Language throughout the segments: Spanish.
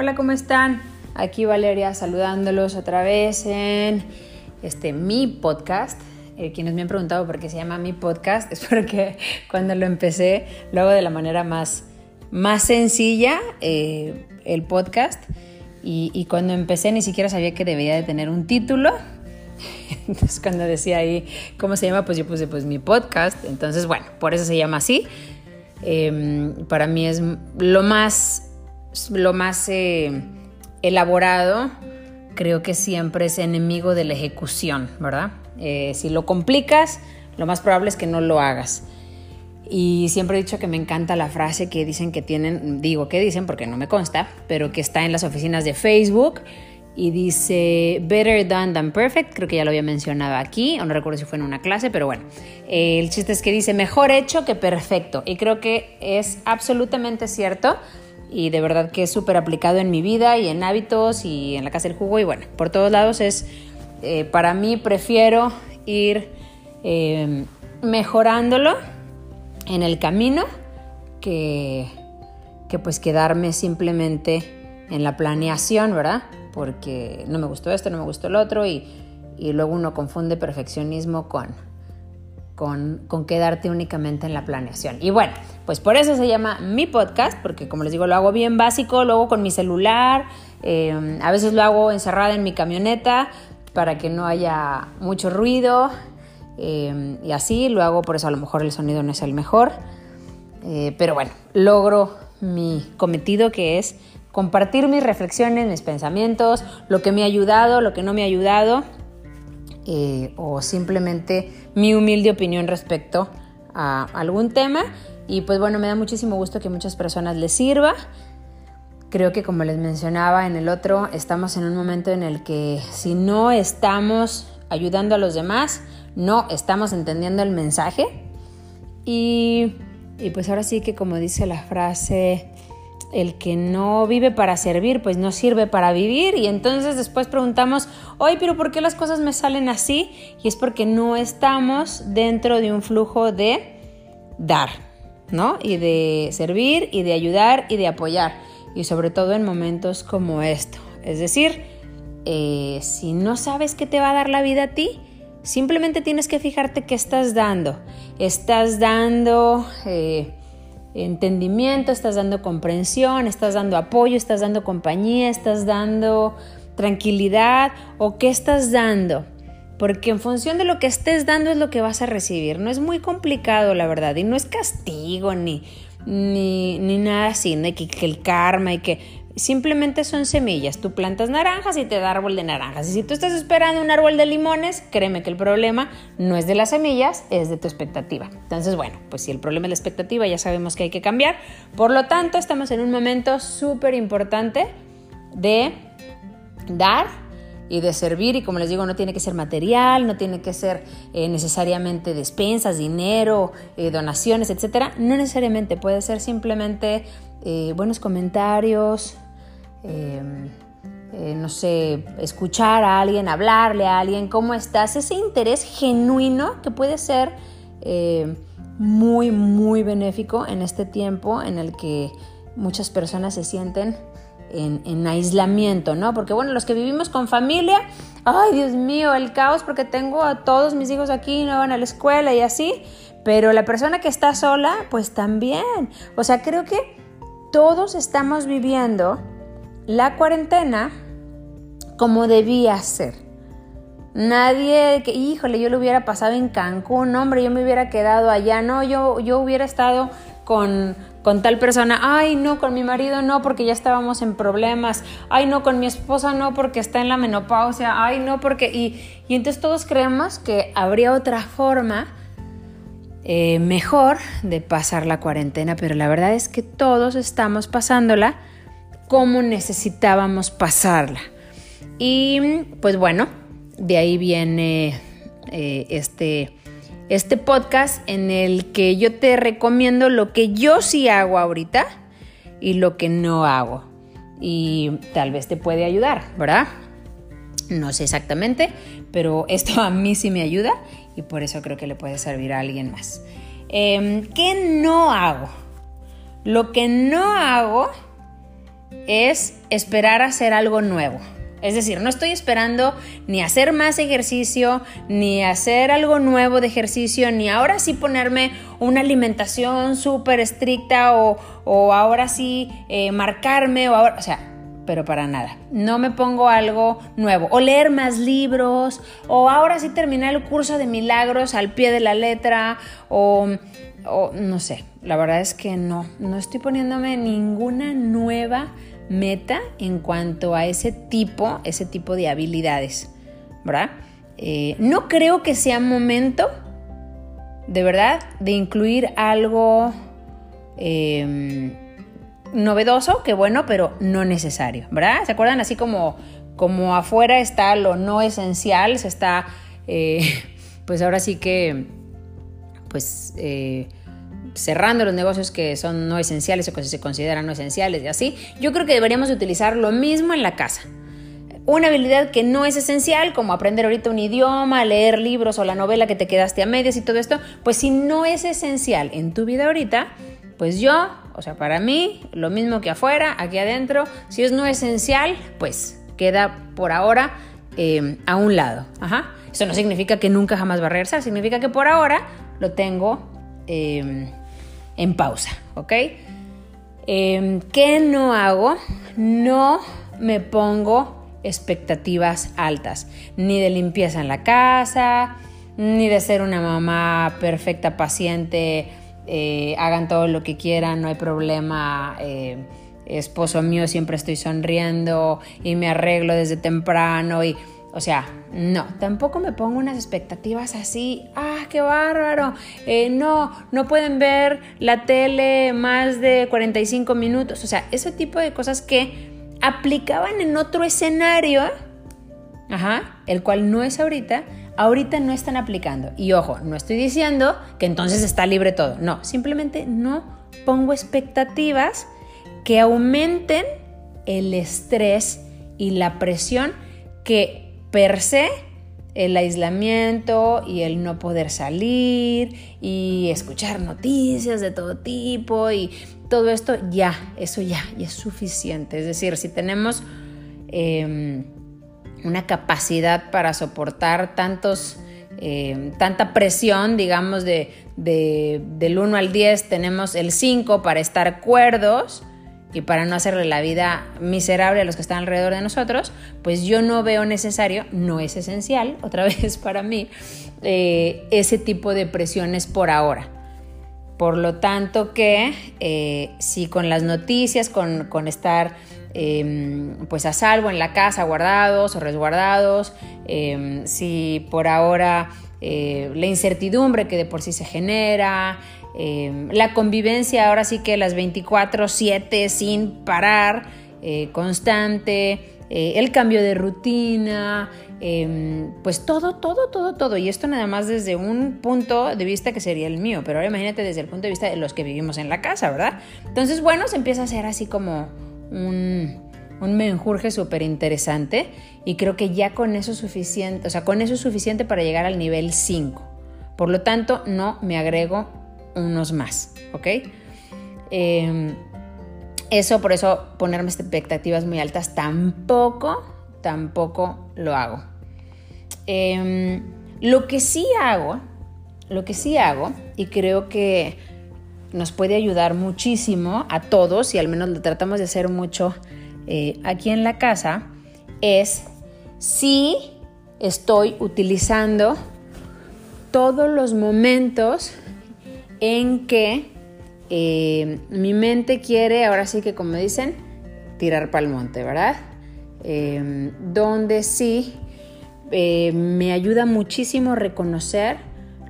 Hola, ¿cómo están? Aquí Valeria saludándolos otra vez en este mi podcast. Eh, quienes me han preguntado por qué se llama mi podcast es porque cuando lo empecé lo hago de la manera más, más sencilla, eh, el podcast. Y, cuando empecé ni siquiera sabía que debía de tener un título. Entonces cuando decía ahí cómo se llama, pues yo puse pues mi podcast. Entonces bueno, por eso se llama así. Eh, para mí es lo más lo más eh, elaborado, creo que siempre es enemigo de la ejecución, ¿verdad? Eh, si lo complicas, lo más probable es que no lo hagas. Y siempre he dicho que me encanta la frase que dicen que tienen, digo que dicen porque no me consta, pero que está en las oficinas de Facebook y dice Better done than perfect, creo que ya lo había mencionado aquí, o no recuerdo si fue en una clase, pero bueno, eh, el chiste es que dice mejor hecho que perfecto y creo que es absolutamente cierto y de verdad que es súper aplicado en mi vida y en hábitos y en la casa del jugo y bueno, por todos lados es, eh, para mí prefiero ir eh, mejorándolo en el camino que, que pues quedarme simplemente en la planeación, ¿verdad? Porque no me gustó esto, no me gustó el otro y, y luego uno confunde perfeccionismo con, con, quedarte únicamente en la planeación. Y bueno, pues por eso se llama mi podcast, porque como les digo, lo hago bien básico, luego con mi celular, eh, a veces lo hago encerrada en mi camioneta para que no haya mucho ruido eh, y así, lo hago, por eso a lo mejor el sonido no es el mejor, eh, pero bueno, logro mi cometido que es compartir mis reflexiones, mis pensamientos, lo que me ha ayudado, lo que no me ha ayudado eh, o simplemente mi humilde opinión respecto a algún tema. Y pues bueno, me da muchísimo gusto que muchas personas les sirva. Creo que como les mencionaba en el otro, estamos en un momento en el que si no estamos ayudando a los demás, no estamos entendiendo el mensaje. Y, y pues ahora sí que como dice la frase, el que no vive para servir, pues no sirve para vivir. Y entonces después preguntamos, oye, pero ¿por qué las cosas me salen así? Y es porque no estamos dentro de un flujo de dar, ¿no? Y de servir y de ayudar y de apoyar. Y sobre todo en momentos como esto. Es decir, eh, si no sabes qué te va a dar la vida a ti, simplemente tienes que fijarte qué estás dando. Estás dando... Eh, entendimiento, estás dando comprensión, estás dando apoyo, estás dando compañía, estás dando tranquilidad o qué estás dando. Porque en función de lo que estés dando es lo que vas a recibir. No es muy complicado, la verdad. Y no es castigo ni, ni, ni nada así, ¿no? que, que el karma y que simplemente son semillas. Tú plantas naranjas y te da árbol de naranjas. Y si tú estás esperando un árbol de limones, créeme que el problema no es de las semillas, es de tu expectativa. Entonces, bueno, pues si el problema es la expectativa, ya sabemos que hay que cambiar. Por lo tanto, estamos en un momento súper importante de dar y de servir y como les digo no tiene que ser material, no tiene que ser eh, necesariamente despensas, dinero, eh, donaciones, etcétera. No necesariamente puede ser simplemente eh, buenos comentarios, Em, eh, no sé, escuchar a alguien, hablarle a alguien, ¿cómo estás? Ese interés genuino que puede ser eh, muy, muy benéfico en este tiempo en el que muchas personas se sienten en, aislamiento, ¿no? Porque bueno, los que vivimos con familia, ay Dios mío, el caos porque tengo a todos mis hijos aquí, no van a la escuela y así, pero la persona que está sola, pues también. O sea, creo que todos estamos viviendo la cuarentena como debía ser. Nadie que, híjole, yo lo hubiera pasado en Cancún, hombre, yo me hubiera quedado allá, no, yo, yo hubiera estado con, con tal persona, ay, no, con mi marido no, porque ya estábamos en problemas, ay, no, con mi esposa no, porque está en la menopausia, ay, no, porque, y, y entonces todos creemos que habría otra forma eh, mejor de pasar la cuarentena, pero la verdad es que todos estamos pasándola cómo necesitábamos pasarla. Y pues bueno, de ahí viene eh, este, este podcast en el que yo te recomiendo lo que yo sí hago ahorita y lo que no hago. Y tal vez te puede ayudar, ¿verdad? No sé exactamente, pero esto a mí sí me ayuda y por eso creo que le puede servir a alguien más. Em, ¿Qué no hago? Lo que no hago es esperar hacer algo nuevo. Es decir, no estoy esperando ni hacer más ejercicio, ni hacer algo nuevo de ejercicio, ni ahora sí ponerme una alimentación súper estricta o, ahora sí eh, marcarme, o, ahora, o sea, pero para nada. No me pongo algo nuevo. O leer más libros, o ahora sí terminar el curso de milagros al pie de la letra, o, o no sé, la verdad es que no, no estoy poniéndome ninguna nueva meta en cuanto a ese tipo, ese tipo de habilidades, ¿verdad? Eh, no creo que sea momento, de verdad, de incluir algo em, novedoso, que bueno, pero no necesario, ¿verdad? ¿Se acuerdan? Así como, como afuera está lo no esencial, se está, eh, pues ahora sí que, pues... Eh, cerrando los negocios que son no esenciales o que se consideran no esenciales y así, yo creo que deberíamos utilizar lo mismo en la casa. Una habilidad que no es esencial, como aprender ahorita un idioma, leer libros o la novela que te quedaste a medias y todo esto, pues si no es esencial en tu vida ahorita, pues yo, o sea, para mí, lo mismo que afuera, aquí adentro, si es no esencial, pues queda por ahora eh, a un lado. Ajá. Eso no significa que nunca jamás va a regresar, significa que por ahora lo tengo eh, en pausa, ¿ok? Em, ¿Qué no hago? No me pongo expectativas altas, ni de limpieza en la casa, ni de ser una mamá perfecta, paciente, eh, hagan todo lo que quieran, no hay problema. Eh, esposo mío, siempre estoy sonriendo y me arreglo desde temprano y o sea, no, tampoco me pongo unas expectativas así, ah, qué bárbaro, eh, no, no pueden ver la tele más de 45 minutos, o sea, ese tipo de cosas que aplicaban en otro escenario, ajá, el cual no es ahorita, ahorita no están aplicando. Y ojo, no estoy diciendo que entonces está libre todo, no, simplemente no pongo expectativas que aumenten el estrés y la presión que per se el aislamiento y el no poder salir y escuchar noticias de todo tipo y todo esto ya, eso ya, ya es suficiente. Es decir, si tenemos em, una capacidad para soportar tantos, em, tanta presión, digamos, de, del 1 al 10 tenemos el 5 para estar cuerdos, y para no hacerle la vida miserable a los que están alrededor de nosotros, pues yo no veo necesario, no es esencial, otra vez para mí, eh, ese tipo de presiones por ahora. Por lo tanto que eh, si con las noticias, con, estar em, pues a salvo en la casa, guardados o resguardados, em, si por ahora eh, la incertidumbre que de por sí se genera, Em, la convivencia ahora sí que las 24/7 sin parar, eh, constante, eh, el cambio de rutina, pues todo, todo, todo, todo. Y esto nada más desde un punto de vista que sería el mío, pero ahora imagínate desde el punto de vista de los que vivimos en la casa, ¿verdad? Entonces, bueno, se empieza a hacer así como un, un menjurje súper interesante y creo que ya con eso es suficiente, o sea, con eso es suficiente para llegar al nivel 5. Por lo tanto, no me agrego unos más, ¿ok? Em, eso, por eso ponerme expectativas muy altas, tampoco, tampoco lo hago. Em, lo que sí hago, lo que sí hago, y creo que nos puede ayudar muchísimo a todos, y al menos lo tratamos de hacer mucho eh, aquí en la casa, es si estoy utilizando todos los momentos en que eh, mi mente quiere, ahora sí que como dicen, tirar para el monte, ¿verdad? Eh, donde sí me ayuda muchísimo reconocer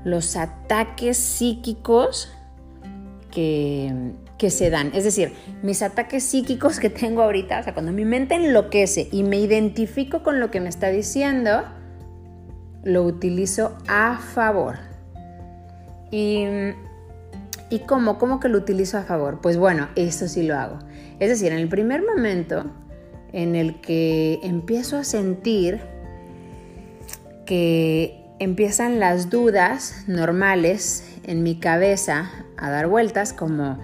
los ataques psíquicos que, se dan. Es decir, mis ataques psíquicos que tengo ahorita, o sea, cuando mi mente enloquece y me identifico con lo que me está diciendo, lo utilizo a favor. Y ¿Y cómo? ¿Cómo que lo utilizo a favor? Pues bueno, esto sí lo hago. Es decir, en el primer momento en el que empiezo a sentir que empiezan las dudas normales en mi cabeza a dar vueltas como,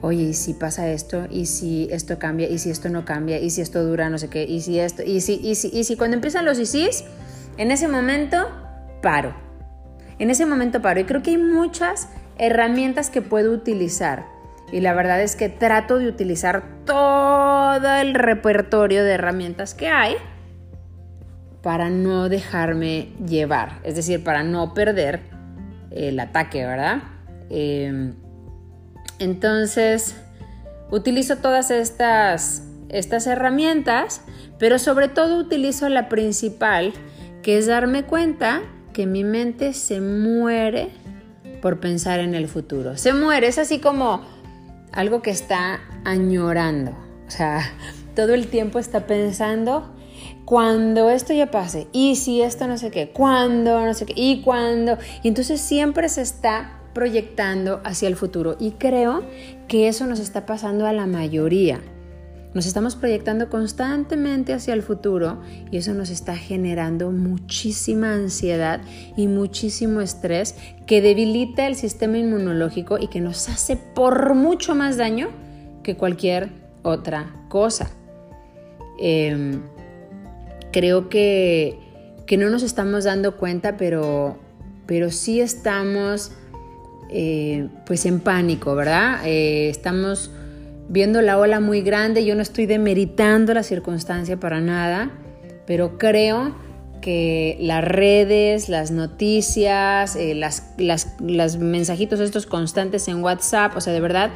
oye, ¿y si pasa esto? ¿Y si esto cambia? ¿Y si esto no cambia? ¿Y si esto dura? No sé qué. ¿Y si esto? ¿Y si? ¿Y si? ¿Y si? Cuando empiezan los si, en ese momento paro. En ese momento paro. Y creo que hay muchas herramientas que puedo utilizar. Y la verdad es que trato de utilizar todo el repertorio de herramientas que hay para no dejarme llevar, es decir, para no perder el ataque, ¿verdad? Em, entonces, utilizo todas estas, estas herramientas, pero sobre todo utilizo la principal, que es darme cuenta que mi mente se muere por pensar en el futuro. Se muere, es así como algo que está añorando. O sea, todo el tiempo está pensando cuando esto ya pase, y si esto no sé qué, cuando no sé qué, y cuando. Y entonces siempre se está proyectando hacia el futuro. Y creo que eso nos está pasando a la mayoría. Nos estamos proyectando constantemente hacia el futuro y eso nos está generando muchísima ansiedad y muchísimo estrés que debilita el sistema inmunológico y que nos hace por mucho más daño que cualquier otra cosa. Em, creo que, no nos estamos dando cuenta, pero, pero sí estamos eh, pues en pánico, ¿verdad? Eh, estamos viendo la ola muy grande, yo no estoy demeritando la circunstancia para nada, pero creo que las redes, las noticias, eh, las, las, mensajitos estos constantes en WhatsApp, o sea, de verdad,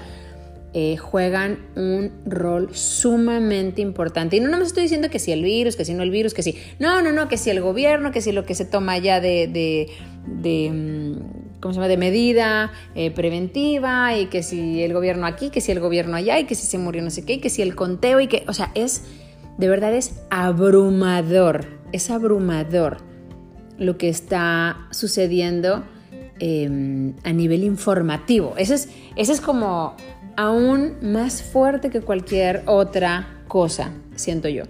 eh, juegan un rol sumamente importante. Y no, no me estoy diciendo que si el virus, que si no el virus, que si... No, no, no, que si el gobierno, que si lo que se toma ya de, de, de mm, ¿cómo se llama?, de medida eh, preventiva y que si el gobierno aquí, que si el gobierno allá y que si se murió no sé qué, y que si el conteo y que, o sea, es, de verdad es abrumador, es abrumador lo que está sucediendo em, a nivel informativo. Ese es, ese es como aún más fuerte que cualquier otra cosa, siento yo.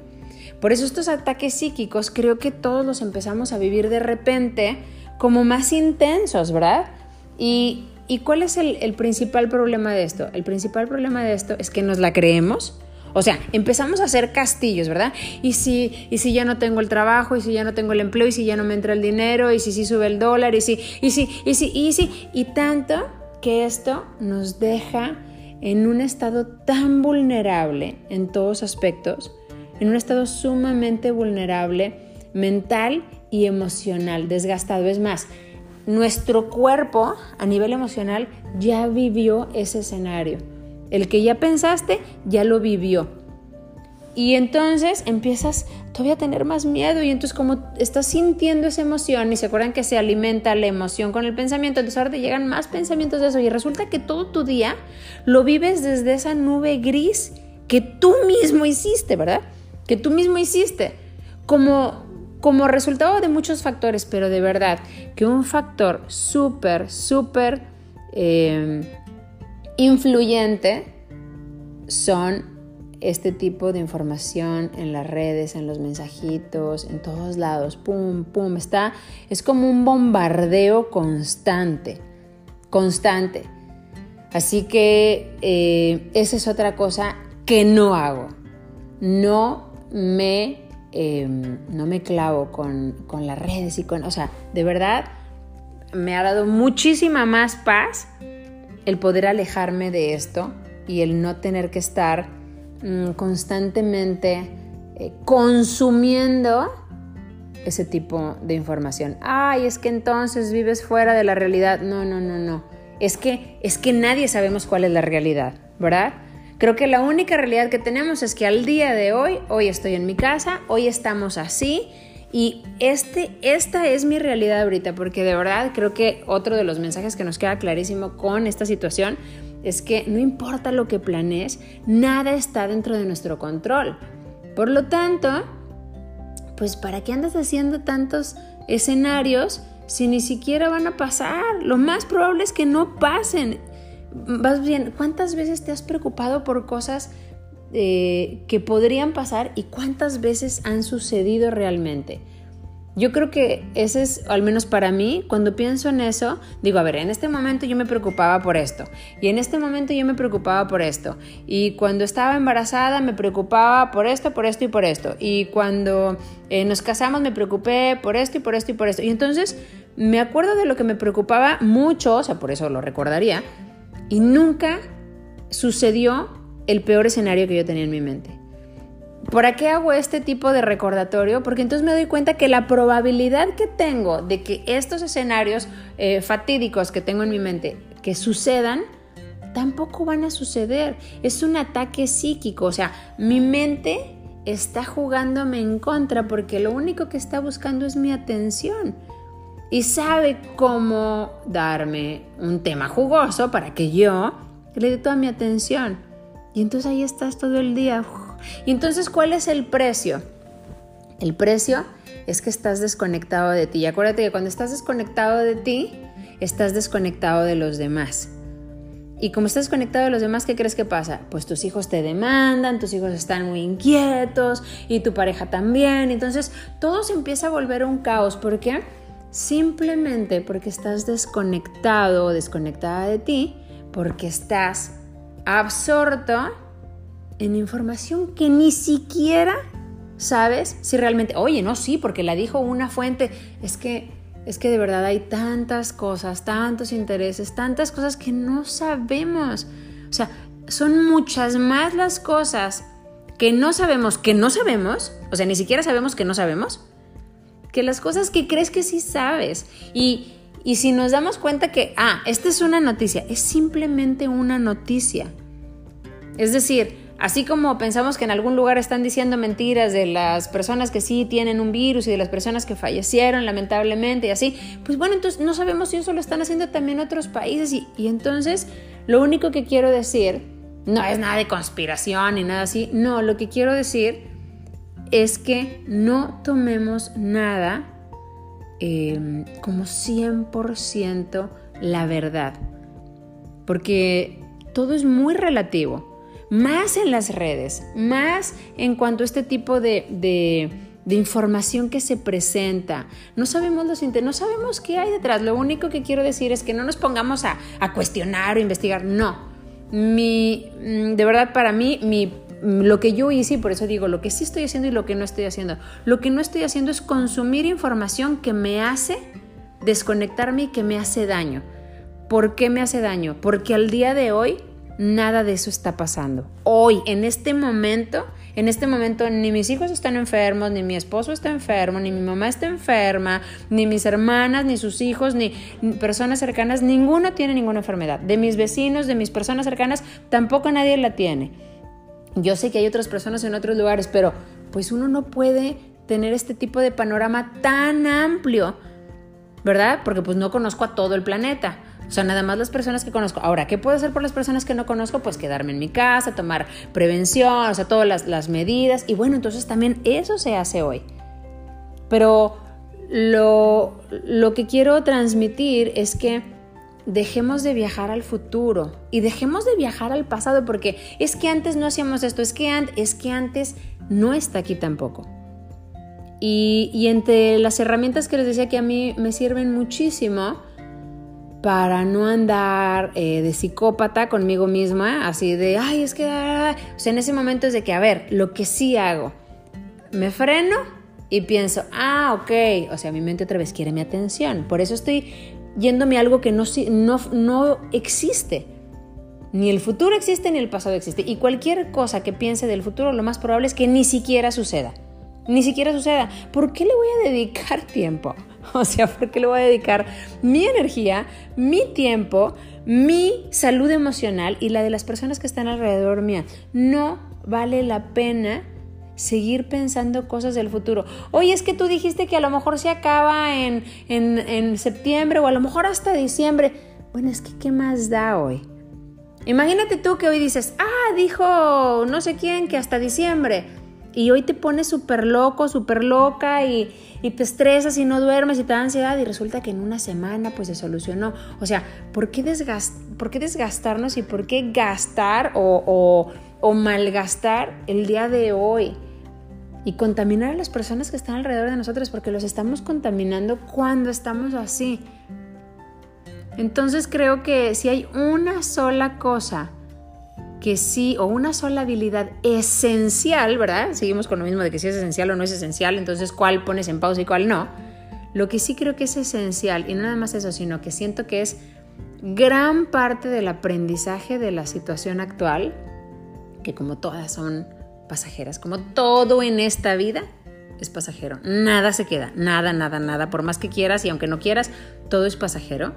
Por eso estos ataques psíquicos creo que todos los empezamos a vivir de repente como más intensos, ¿verdad? Y, cuál es el, principal problema de esto? El principal problema de esto es que nos la creemos. O sea, empezamos a hacer castillos, ¿verdad? Y si, y si ya no tengo el trabajo, y si ya no tengo el empleo, y si ya no me entra el dinero, y si sí sube el dólar, y si, y si, y si, y si, y tanto que esto nos deja en un estado tan vulnerable en todos aspectos, en un estado sumamente vulnerable mental y emocional desgastado. Es más, nuestro cuerpo a nivel emocional ya vivió ese escenario. El que ya pensaste ya lo vivió. Y entonces empiezas todavía a tener más miedo y entonces como estás sintiendo esa emoción y se acuerdan que se alimenta la emoción con el pensamiento, entonces ahora te llegan más pensamientos de eso y resulta que todo tu día lo vives desde esa nube gris que tú mismo hiciste, ¿verdad? Que tú mismo hiciste. Como como resultado de muchos factores, pero de verdad que un factor súper, súper eh, influyente son este tipo de información en las redes, en los mensajitos, en todos lados, pum, pum, está, es como un bombardeo constante, constante. Así que eh, esa es otra cosa que no hago. No me Em, no me clavo con, las redes y con, o sea, de verdad me ha dado muchísima más paz el poder alejarme de esto y el no tener que estar constantemente eh, consumiendo ese tipo de información. Ay, es que entonces vives fuera de la realidad. No, no, no, no. Es que es que nadie sabemos cuál es la realidad, ¿verdad? Creo que la única realidad que tenemos es que al día de hoy, hoy estoy en mi casa, hoy estamos así y este, esta es mi realidad ahorita, porque de verdad creo que otro de los mensajes que nos queda clarísimo con esta situación es que no importa lo que planees, nada está dentro de nuestro control. Por lo tanto, pues ¿para qué andas haciendo tantos escenarios si ni siquiera van a pasar? Lo más probable es que no pasen vas bien, ¿cuántas veces te has preocupado por cosas eh, que podrían pasar y cuántas veces han sucedido realmente? Yo creo que ese es, al menos para mí, cuando pienso en eso, digo, a ver, en este momento yo me preocupaba por esto, y en este momento yo me preocupaba por esto, y cuando estaba embarazada me preocupaba por esto, por esto y por esto, y cuando eh, nos casamos me preocupé por esto y por esto y por esto. Y entonces me acuerdo de lo que me preocupaba mucho, o sea, por eso lo recordaría, y nunca sucedió el peor escenario que yo tenía en mi mente. ¿Por qué hago este tipo de recordatorio? Porque entonces me doy cuenta que la probabilidad que tengo de que estos escenarios eh, fatídicos que tengo en mi mente que sucedan, tampoco van a suceder. Es un ataque psíquico, o sea, mi mente está jugándome en contra porque lo único que está buscando es mi atención y sabe cómo darme un tema jugoso para que yo le dé toda mi atención. Y entonces ahí estás todo el día y entonces, ¿cuál es el precio? El precio es que estás desconectado de ti. Y acuérdate que cuando estás desconectado de ti, estás desconectado de los demás. Y como estás desconectado de los demás, ¿qué crees que pasa? Pues tus hijos te demandan, tus hijos están muy inquietos y tu pareja también. Entonces todo se empieza a volver un caos. ¿Por qué? Simplemente porque estás desconectado o desconectada de ti, porque estás absorto en información que ni siquiera sabes si realmente, oye, no, sí, porque la dijo una fuente, es que es que de verdad hay tantas cosas, tantos intereses, tantas cosas que no sabemos. O sea, son muchas más las cosas que no sabemos, que no sabemos, o sea, ni siquiera sabemos que no sabemos, que las cosas que crees que sí sabes. Y, y si nos damos cuenta que, ah, esta es una noticia, es simplemente una noticia. Es decir, Así como pensamos que en algún lugar están diciendo mentiras de las personas que sí tienen un virus y de las personas que fallecieron lamentablemente y así, pues bueno, entonces no sabemos si eso lo están haciendo también otros países. Y, entonces lo único que quiero decir no es nada de conspiración ni nada así, no, lo que quiero decir es que no tomemos nada eh, como 100% la verdad, porque todo es muy relativo más en las redes, más en cuanto a este tipo de, información que se presenta. No sabemos los no sabemos qué hay detrás. Lo único que quiero decir es que no nos pongamos a, cuestionar o investigar. No. Mi, mm, de verdad, para mí, mi, lo que yo hice, y por eso digo, lo que sí estoy haciendo y lo que no estoy haciendo. Lo que no estoy haciendo es consumir información que me hace desconectarme y que me hace daño. ¿Por qué me hace daño? Porque al día de hoy nada de eso está pasando. Hoy, en este momento, en este momento ni mis hijos están enfermos, ni mi esposo está enfermo, ni mi mamá está enferma, ni mis hermanas, ni sus hijos, ni personas cercanas, ninguno tiene ninguna enfermedad. De mis vecinos, de mis personas cercanas, tampoco nadie la tiene. Yo sé que hay otras personas en otros lugares, pero pues uno no puede tener este tipo de panorama tan amplio, ¿verdad? Porque pues no conozco a todo el planeta. O sea, nada más las personas que conozco. Ahora, ¿qué puedo hacer por las personas que no conozco? Pues quedarme en mi casa, tomar prevención, o sea, todas las, medidas. Y bueno, entonces también eso se hace hoy. Pero lo, lo que quiero transmitir es que dejemos de viajar al futuro y dejemos de viajar al pasado porque es que antes no hacíamos esto, es que, es que antes no está aquí tampoco. Y, y, entre las herramientas que les decía que a mí me sirven muchísimo, para no andar eh, de psicópata conmigo misma, así de, ay, es que, ah", o sea, en ese momento es de que, a ver, lo que sí hago, me freno y pienso, ah, ok, o sea, mi mente otra vez quiere mi atención, por eso estoy yéndome a algo que no, no, no existe. Ni el futuro existe ni el pasado existe. Y cualquier cosa que piense del futuro, lo más probable es que ni siquiera suceda. Ni siquiera suceda. ¿Por qué le voy a dedicar tiempo O sea, porque le voy a dedicar mi energía, mi tiempo, mi salud emocional y la de las personas que están alrededor mía. No vale la pena seguir pensando cosas del futuro. Oye, es que tú dijiste que a lo mejor se acaba en, en septiembre o a lo mejor hasta diciembre. Bueno, es que ¿qué más da hoy? Imagínate tú que hoy dices, ah, dijo no sé quién que hasta diciembre. Y hoy te pones súper loco, súper loca y, te estresas y no duermes y te da ansiedad y resulta que en una semana pues se solucionó. O sea, ¿por qué, por qué desgastarnos y por qué gastar o, o, malgastar el día de hoy? y contaminar a las personas que están alrededor de nosotros porque los estamos contaminando cuando estamos así. Entonces creo que si hay una sola cosa que sí, o una sola habilidad esencial, ¿verdad? Seguimos con lo mismo de que si es esencial o no es esencial, entonces cuál pones en pausa y cuál no. Lo que sí creo que es esencial, y no nada más eso, sino que siento que es gran parte del aprendizaje de la situación actual, que como todas son pasajeras, como todo en esta vida es pasajero, nada se queda, nada, nada, nada, por más que quieras y aunque no quieras, todo es pasajero.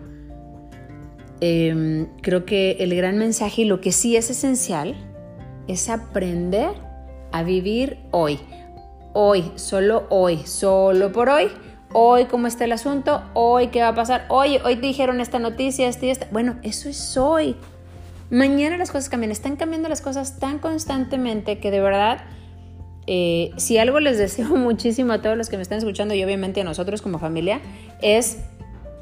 Em, creo que el gran mensaje y lo que sí es esencial es aprender a vivir hoy, hoy, solo hoy, solo por hoy hoy cómo está el asunto, hoy qué va a pasar, hoy, hoy te dijeron esta noticia, esta y esta. Bueno, eso es hoy. Mañana las cosas cambian, están cambiando las cosas tan constantemente que de verdad, eh, si algo les deseo muchísimo a todos los que me están escuchando y obviamente a nosotros como familia, es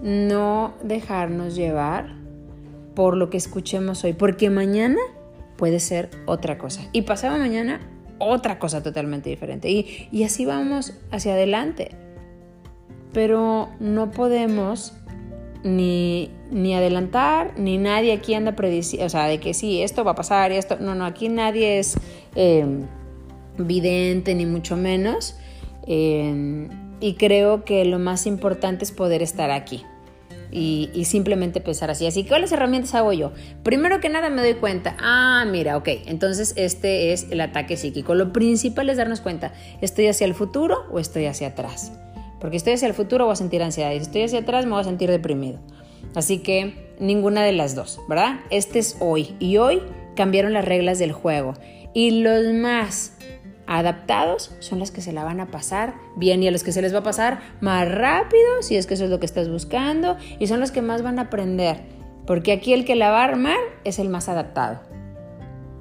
no dejarnos llevar por lo que escuchemos hoy, porque mañana puede ser otra cosa y pasado mañana otra cosa totalmente diferente y, y así vamos hacia adelante pero no podemos ni, ni adelantar, ni nadie aquí anda prediciendo, o sea, de que sí, esto va a pasar y esto, no, no, aquí nadie es eh, vidente, ni mucho menos. Eh, y creo que lo más importante es poder estar aquí. Y, simplemente pensar así. Así que, ¿cuáles herramientas hago yo? Primero que nada me doy cuenta, ah, mira, ok, entonces este es el ataque psíquico. Lo principal es darnos cuenta, ¿estoy hacia el futuro o estoy hacia atrás? Porque estoy hacia el futuro voy a sentir ansiedad y si estoy hacia atrás me voy a sentir deprimido. Así que ninguna de las dos, ¿verdad? Este es hoy y hoy cambiaron las reglas del juego. Y los más adaptados son los que se la van a pasar bien y a los que se les va a pasar más rápido, si es que eso es lo que estás buscando, y son los que más van a aprender. Porque aquí el que la va a armar es el más adaptado.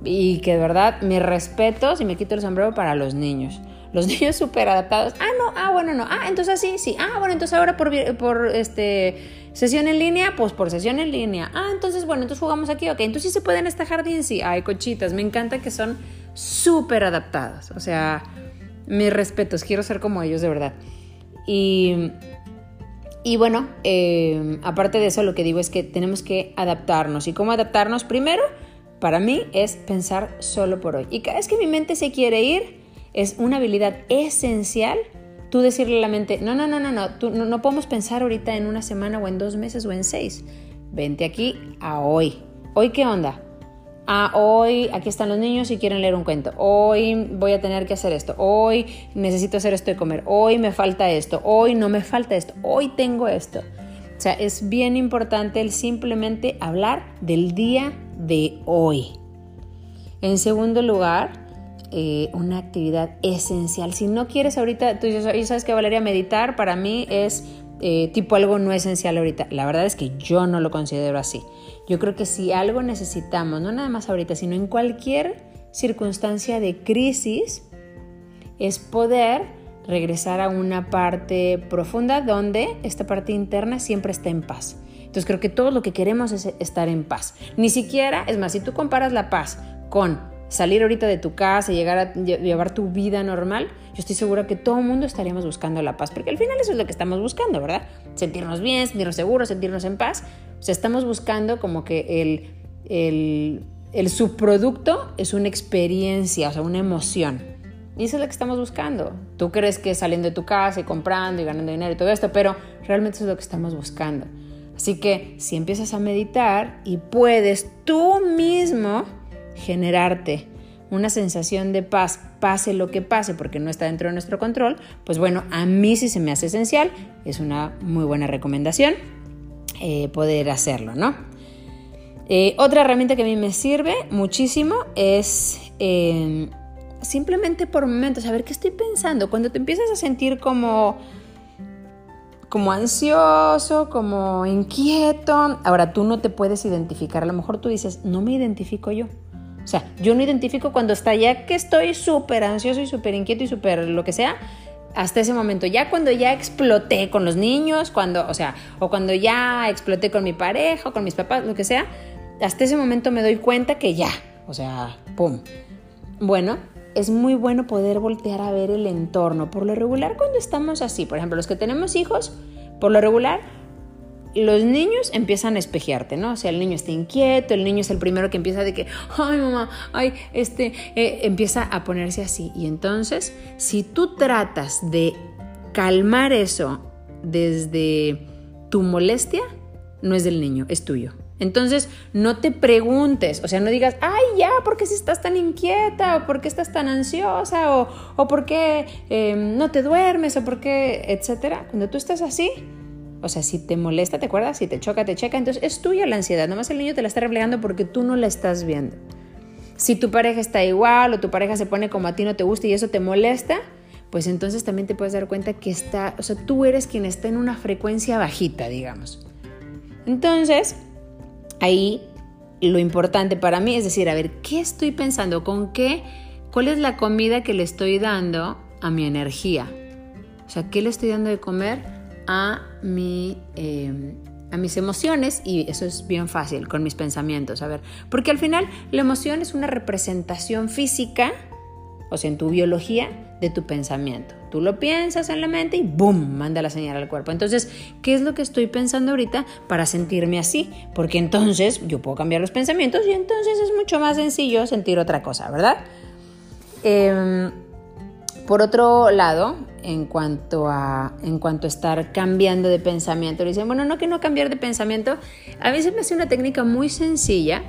Y que de verdad, mi respeto, si me quito el sombrero para los niños. Los niños súper adaptados. Ah, no, ah, bueno, no. Ah, entonces así, sí. Ah, bueno, entonces ahora por, por este, sesión en línea, pues por sesión en línea. Ah, entonces, bueno, entonces jugamos aquí, ok. Entonces sí se pueden en este jardín, sí. Ay, cochitas, me encanta que son súper adaptados. O sea, mis respetos, quiero ser como ellos, de verdad. Y, y bueno, eh, aparte de eso, lo que digo es que tenemos que adaptarnos. ¿Y cómo adaptarnos? Primero, para mí, es pensar solo por hoy. Y cada vez que mi mente se quiere ir, es una habilidad esencial tú decirle a la mente, no, no, no, no, no, tú, no, podemos pensar ahorita en una semana o en dos meses o en seis. Vente aquí a hoy. ¿Hoy qué onda? Ah, hoy aquí están los niños y quieren leer un cuento. Hoy voy a tener que hacer esto. Hoy necesito hacer esto de comer. Hoy me falta esto. Hoy no me falta esto. Hoy tengo esto. O sea, es bien importante el simplemente hablar del día de hoy. En segundo lugar, eh, una actividad esencial. Si no quieres ahorita, tú sabes que Valeria, meditar para mí es eh, tipo algo no esencial ahorita. La verdad es que yo no lo considero así. Yo creo que si algo necesitamos, no nada más ahorita, sino en cualquier circunstancia de crisis, es poder regresar a una parte profunda donde esta parte interna siempre está en paz. Entonces creo que todo lo que queremos es estar en paz. Ni siquiera, es más, si tú comparas la paz con salir ahorita de tu casa y llegar a llevar tu vida normal, yo estoy segura que todo el mundo estaríamos buscando la paz, porque al final eso es lo que estamos buscando, ¿verdad? Sentirnos bien, sentirnos seguros, sentirnos en paz. O sea, estamos buscando como que el, el, el subproducto es una experiencia, o sea, una emoción. Y eso es lo que estamos buscando. Tú crees que saliendo de tu casa y comprando y ganando dinero y todo esto, pero realmente eso es lo que estamos buscando. Así que si empiezas a meditar y puedes tú mismo generarte una sensación de paz, pase lo que pase, porque no está dentro de nuestro control, pues bueno, a mí sí se me hace esencial, es una muy buena recomendación eh, poder hacerlo, ¿no? Eh, otra herramienta que a mí me sirve muchísimo es em, simplemente por momentos saber qué estoy pensando. Cuando te empiezas a sentir como, como ansioso, como inquieto, ahora tú no te puedes identificar, a lo mejor tú dices, no me identifico yo. O sea, yo no identifico cuando está ya que estoy súper ansioso y súper inquieto y súper lo que sea, hasta ese momento. Ya cuando ya exploté con los niños, cuando, o sea, o cuando ya exploté con mi pareja o con mis papás, lo que sea, hasta ese momento me doy cuenta que ya, o sea, ¡pum! Bueno, es muy bueno poder voltear a ver el entorno. Por lo regular, cuando estamos así, por ejemplo, los que tenemos hijos, por lo regular, los niños empiezan a espejearte, ¿no? O sea, el niño está inquieto, el niño es el primero que empieza de que, ay mamá, ay, este, eh", empieza a ponerse así. Y entonces, si tú tratas de calmar eso desde tu molestia, no es del niño, es tuyo. Entonces, no te preguntes, o sea, no digas, ay, ya, ¿por qué si estás tan inquieta? ¿O por qué estás tan ansiosa? ¿O, o por qué em, no te duermes? ¿O por qué, etcétera? Cuando tú estás así, o sea, si te molesta, ¿te acuerdas? Si te choca, te checa. Entonces, es tuya la ansiedad. Nomás el niño te la está reflejando porque tú no la estás viendo. Si tu pareja está igual o tu pareja se pone como a ti no te gusta y eso te molesta, pues entonces también te puedes dar cuenta que está, o sea, tú eres quien está en una frecuencia bajita, digamos. Entonces, ahí lo importante para mí es decir, a ver, ¿qué estoy pensando? ¿Con qué? ¿Cuál es la comida que le estoy dando a mi energía? O sea, ¿qué le estoy dando de comer a, mi, em, a mis emociones? Y eso es bien fácil con mis pensamientos, a ver, porque al final la emoción es una representación física, o sea, en tu biología, de tu pensamiento. Tú lo piensas en la mente y ¡boom! manda la señal al cuerpo. Entonces, ¿qué es lo que estoy pensando ahorita para sentirme así? Porque entonces yo puedo cambiar los pensamientos y entonces es mucho más sencillo sentir otra cosa, ¿verdad? Em, por otro lado, en cuanto, a, en cuanto a estar cambiando de pensamiento, le dicen, bueno, no que no cambiar de pensamiento, a mí se me hace una técnica muy sencilla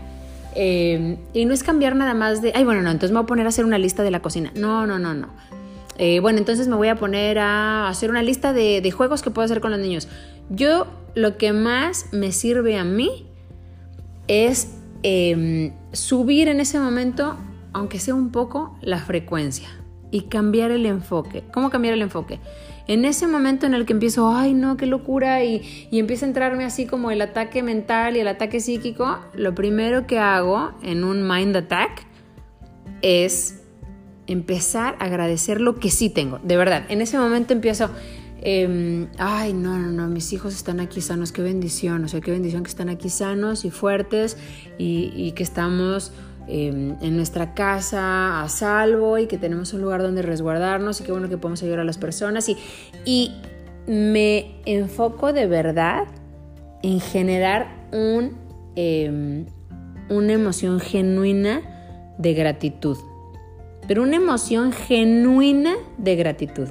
em, y no es cambiar nada más de, ay, bueno, no, entonces me voy a poner a hacer una lista de la cocina. No, no, no, no. Eh, bueno, entonces me voy a poner a hacer una lista de, juegos que puedo hacer con los niños. Yo lo que más me sirve a mí es em, subir en ese momento, aunque sea un poco, la frecuencia y cambiar el enfoque. ¿Cómo cambiar el enfoque? En ese momento en el que empiezo, ay no, qué locura, y, y empieza a entrarme así como el ataque mental y el ataque psíquico, lo primero que hago en un mind attack es empezar a agradecer lo que sí tengo, de verdad. En ese momento empiezo, em, ay, no, no, no, mis hijos están aquí sanos, qué bendición, o sea, qué bendición que están aquí sanos y fuertes y, que estamos em, en nuestra casa a salvo y que tenemos un lugar donde resguardarnos y qué bueno que podemos ayudar a las personas y, y me enfoco de verdad en generar un, em, una emoción genuina de gratitud pero una emoción genuina de gratitud.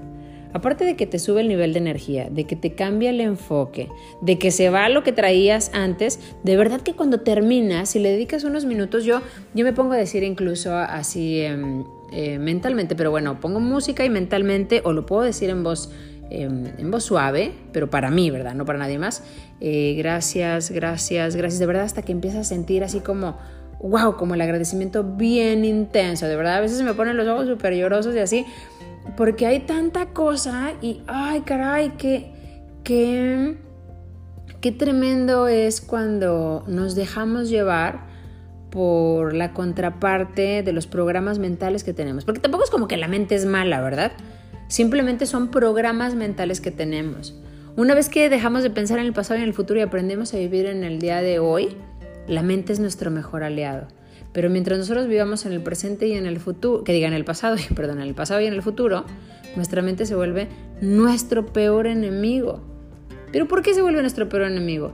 Aparte de que te sube el nivel de energía, de que te cambia el enfoque, de que se va lo que traías antes, de verdad que cuando terminas, si le dedicas unos minutos, yo, yo me pongo a decir incluso así em, eh, mentalmente, pero bueno, pongo música y mentalmente, o lo puedo decir en voz, em, en voz suave, pero para mí, ¿verdad? No para nadie más. Eh, gracias, gracias, gracias, de verdad, hasta que empiezas a sentir así como wow, como el agradecimiento bien intenso, de verdad, a veces se me ponen los ojos súper llorosos y así, porque hay tanta cosa y, ay, caray, qué, qué, qué tremendo es cuando nos dejamos llevar por la contraparte de los programas mentales que tenemos, porque tampoco es como que la mente es mala, ¿verdad? Simplemente son programas mentales que tenemos. Una vez que dejamos de pensar en el pasado y en el futuro y aprendemos a vivir en el día de hoy, la mente es nuestro mejor aliado. Pero mientras nosotros vivamos en el presente y en el futuro, que diga en el pasado, perdón, en el pasado y en el futuro, nuestra mente se vuelve nuestro peor enemigo. ¿Pero por qué se vuelve nuestro peor enemigo?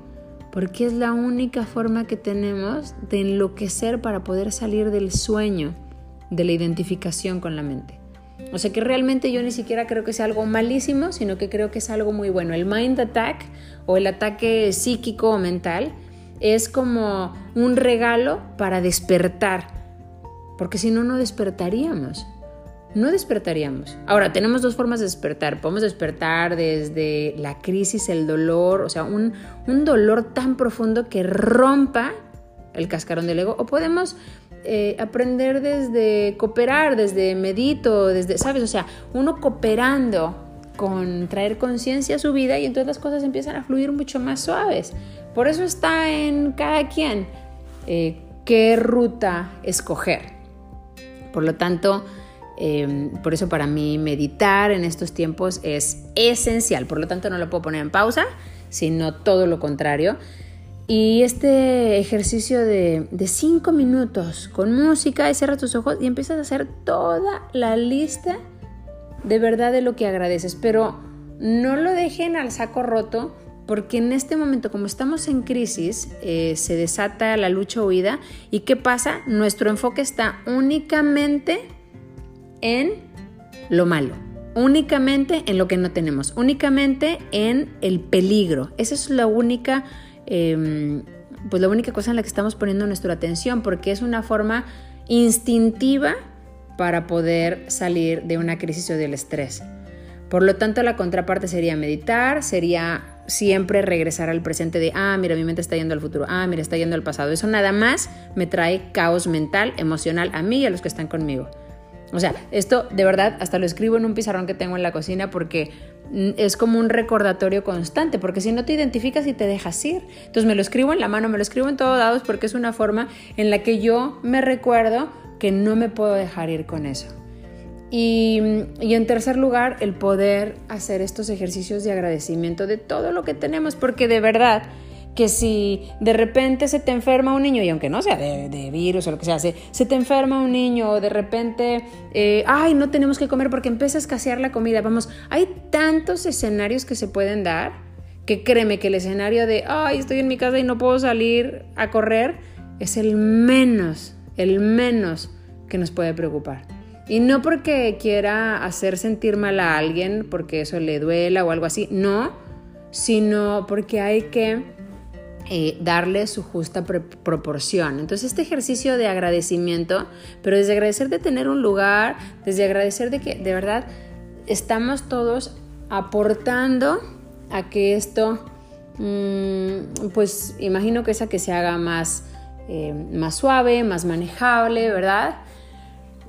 Porque es la única forma que tenemos de enloquecer para poder salir del sueño de la identificación con la mente. O sea que realmente yo ni siquiera creo que sea algo malísimo, sino que creo que es algo muy bueno. El mind attack o el ataque psíquico o mental es como un regalo para despertar, porque si no, no despertaríamos. No despertaríamos. Ahora, tenemos dos formas de despertar. Podemos despertar desde la crisis, el dolor, o sea, un, dolor tan profundo que rompa el cascarón del ego, o podemos eh, aprender desde cooperar, desde medito, desde, ¿sabes? O sea, uno cooperando con traer conciencia a su vida y entonces las cosas empiezan a fluir mucho más suaves. Por eso está en cada quien eh, qué ruta escoger. Por lo tanto, em, por eso para mí meditar en estos tiempos es esencial. Por lo tanto, no lo puedo poner en pausa, sino todo lo contrario. Y este ejercicio de, de cinco minutos con música y cierra tus ojos y empiezas a hacer toda la lista de verdad de lo que agradeces. Pero no lo dejen al saco roto porque en este momento, como estamos en crisis, eh, se desata la lucha huida. ¿Y qué pasa? Nuestro enfoque está únicamente en lo malo, únicamente en lo que no tenemos, únicamente en el peligro. Esa es la única, em, pues la única cosa en la que estamos poniendo nuestra atención, porque es una forma instintiva para poder salir de una crisis o del estrés. Por lo tanto, la contraparte sería meditar, sería siempre regresar al presente de, ah, mira, mi mente está yendo al futuro, ah, mira, está yendo al pasado. Eso nada más me trae caos mental, emocional a mí y a los que están conmigo. O sea, esto de verdad hasta lo escribo en un pizarrón que tengo en la cocina porque mm, es como un recordatorio constante, porque si no te identificas y te dejas ir. Entonces me lo escribo en la mano, me lo escribo en todos lados porque es una forma en la que yo me recuerdo que no me puedo dejar ir con eso. Y, en tercer lugar, el poder hacer estos ejercicios de agradecimiento de todo lo que tenemos, porque de verdad que si de repente se te enferma un niño, y aunque no sea de, virus o lo que sea, se, se, te enferma un niño o de repente, eh, ay, no tenemos que comer porque empieza a escasear la comida, vamos, hay tantos escenarios que se pueden dar que créeme que el escenario de, ay, estoy en mi casa y no puedo salir a correr, es el menos, el menos que nos puede preocupar. Y no porque quiera hacer sentir mal a alguien, porque eso le duela o algo así, no, sino porque hay que eh, darle su justa proporción. Entonces este ejercicio de agradecimiento, pero desde agradecer de tener un lugar, desde agradecer de que de verdad estamos todos aportando a que esto, mm, pues imagino que esa que se haga más, eh, más suave, más manejable, ¿verdad?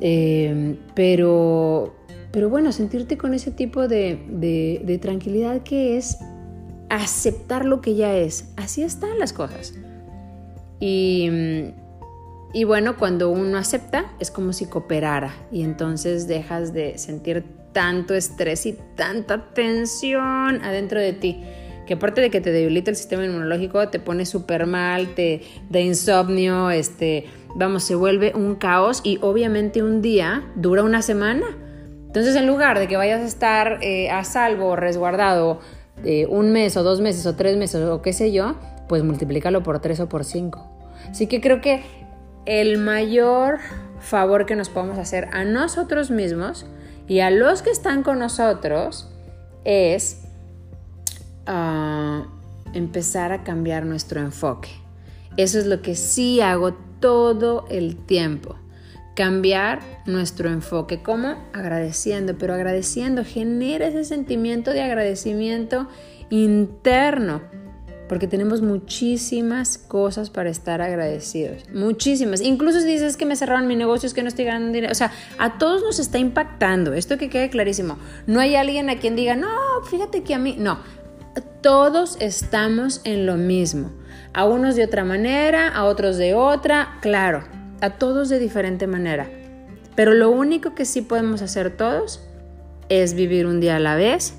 Em, pero, pero bueno, sentirte con ese tipo de, tranquilidad que es aceptar lo que ya es. Así están las cosas. Y, y, bueno, cuando uno acepta es como si cooperara y entonces dejas de sentir tanto estrés y tanta tensión adentro de ti. Que aparte de que te debilita el sistema inmunológico, te pone súper mal, te da insomnio, este, vamos, se vuelve un caos y obviamente un día dura una semana. Entonces, en lugar de que vayas a estar eh, a salvo resguardado eh, un mes o dos meses o tres meses o qué sé yo, pues multiplícalo por tres o por cinco. Así que creo que el mayor favor que nos podemos hacer a nosotros mismos y a los que están con nosotros es ah, empezar a cambiar nuestro enfoque. Eso es lo que sí hago todo el tiempo. Cambiar nuestro enfoque, como agradeciendo, pero agradeciendo. Genera ese sentimiento de agradecimiento interno, porque tenemos muchísimas cosas para estar agradecidos, muchísimas. Incluso si dices que me cerraron mi negocio, es que no estoy ganando dinero, o sea, a todos nos está impactando, esto que quede clarísimo. No hay alguien a quien diga, no, fíjate que a mí, no, todos estamos en lo mismo. A unos de otra manera, a otros de otra, claro, a todos de diferente manera. Pero lo único que sí podemos hacer todos es vivir un día a la vez,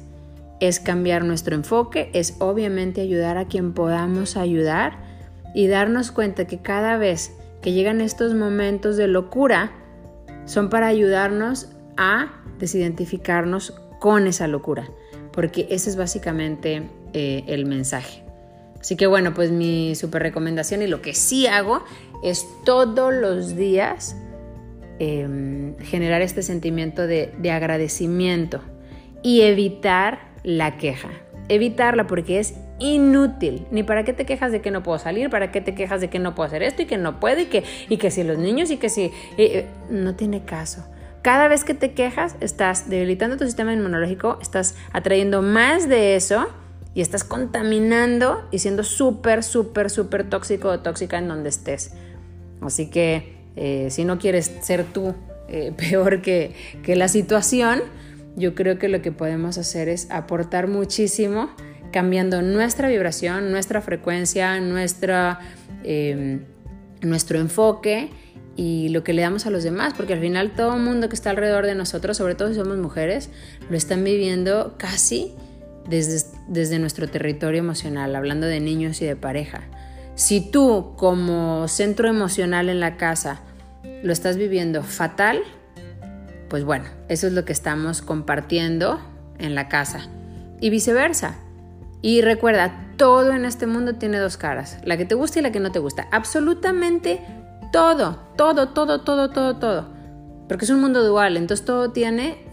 es cambiar nuestro enfoque, es obviamente ayudar a quien podamos ayudar y darnos cuenta que cada vez que llegan estos momentos de locura son para ayudarnos a desidentificarnos con esa locura, porque ese es básicamente eh, el mensaje. Así que bueno, pues mi super recomendación y lo que sí hago es todos los días em, generar este sentimiento de, de agradecimiento y evitar la queja. Evitarla porque es inútil. Ni para qué te quejas de que no puedo salir, para qué te quejas de que no puedo hacer esto y que no puedo y que, y que si los niños y que si... Eh, no tiene caso. Cada vez que te quejas, estás debilitando tu sistema inmunológico, estás atrayendo más de eso y estás contaminando y siendo súper, súper, súper tóxico o tóxica en donde estés. Así que eh, si no quieres ser tú eh, peor que, la situación, yo creo que lo que podemos hacer es aportar muchísimo cambiando nuestra vibración, nuestra frecuencia, nuestra, em, nuestro enfoque y lo que le damos a los demás, porque al final todo el mundo que está alrededor de nosotros, sobre todo si somos mujeres, lo están viviendo casi desde, nuestro territorio emocional, hablando de niños y de pareja. Si tú como centro emocional en la casa lo estás viviendo fatal, pues bueno, eso es lo que estamos compartiendo en la casa. Y viceversa. Y recuerda, todo en este mundo tiene dos caras, la que te gusta y la que no te gusta. Absolutamente todo, todo, todo, todo, todo, todo. Porque es un mundo dual, entonces todo tiene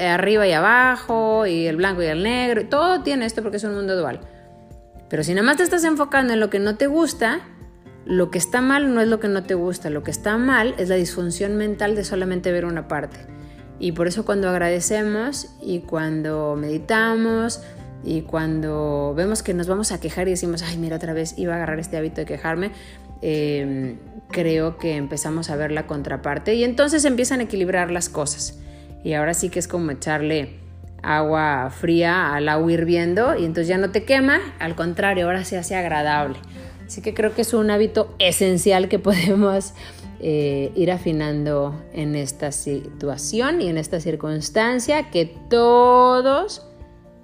arriba y abajo, y el blanco y el negro, todo tiene esto porque es un mundo dual. Pero si nada más te estás enfocando en lo que no te gusta, lo que está mal no es lo que no te gusta, lo que está mal es la disfunción mental de solamente ver una parte. Y por eso cuando agradecemos y cuando meditamos y cuando vemos que nos vamos a quejar y decimos, ay, mira, otra vez iba a agarrar este hábito de quejarme, em, creo que empezamos a ver la contraparte y entonces empiezan a equilibrar las cosas. Y ahora sí que es como echarle agua fría al agua hirviendo y entonces ya no te quema, al contrario, ahora se hace agradable. Así que creo que es un hábito esencial que podemos eh, ir afinando en esta situación y en esta circunstancia que todos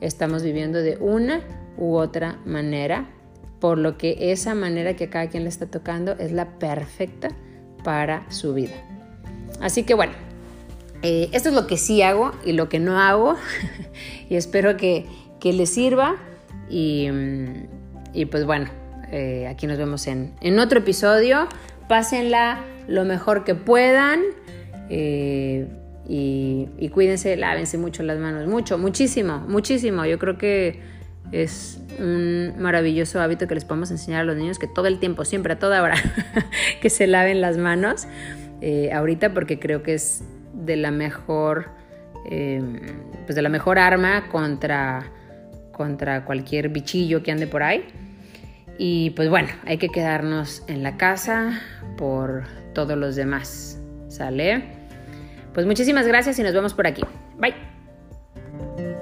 estamos viviendo de una u otra manera, por lo que esa manera que a cada quien le está tocando es la perfecta para su vida. Así que bueno, eh, esto es lo que sí hago y lo que no hago y espero que, que les sirva y, mm, pues bueno, eh, aquí nos vemos en, en, otro episodio. Pásenla lo mejor que puedan eh, y, y, cuídense, lávense mucho las manos, mucho, muchísimo, muchísimo. Yo creo que es un maravilloso hábito que les podemos enseñar a los niños que todo el tiempo, siempre, a toda hora, que se laven las manos. ahorita porque creo que es de la mejor, em, pues de la mejor arma contra, contra cualquier bichillo que ande por ahí. Y pues bueno, hay que quedarnos en la casa por todos los demás. ¿Sale? Pues muchísimas gracias y nos vemos por aquí. Bye.